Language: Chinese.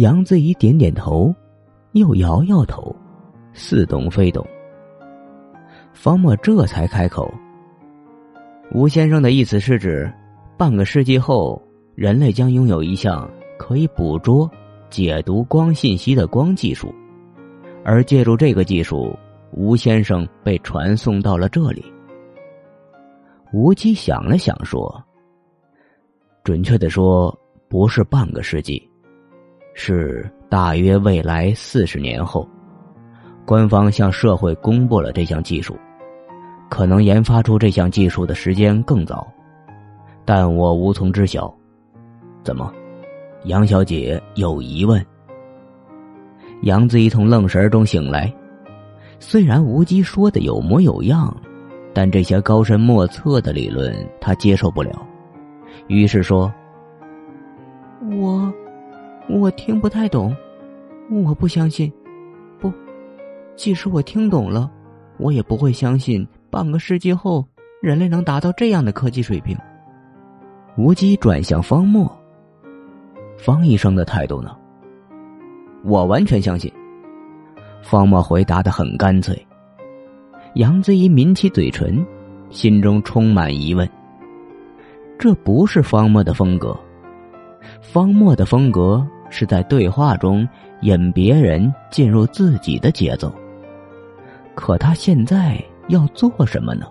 杨子怡点点头，又摇摇头，似懂非懂。方墨这才开口：“吴先生的意思是指，半个世纪后，人类将拥有一项可以捕捉、解读光信息的光技术，而借助这个技术，吴先生被传送到了这里。”吴基想了想说：“准确的说，不是半个世纪。”是大约未来四十年后，官方向社会公布了这项技术。可能研发出这项技术的时间更早，但我无从知晓。怎么，杨小姐有疑问？杨子怡从愣神中醒来，虽然无忌说的有模有样，但这些高深莫测的理论她接受不了，于是说：“我。”我听不太懂，我不相信。不，即使我听懂了，我也不会相信半个世纪后人类能达到这样的科技水平。无极转向方墨，方医生的态度呢？我完全相信。方墨回答的很干脆。杨子怡抿起嘴唇，心中充满疑问。这不是方墨的风格，方墨的风格。是在对话中引别人进入自己的节奏，可他现在要做什么呢？